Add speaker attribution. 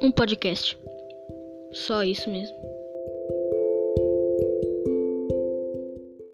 Speaker 1: um podcast. Só isso mesmo.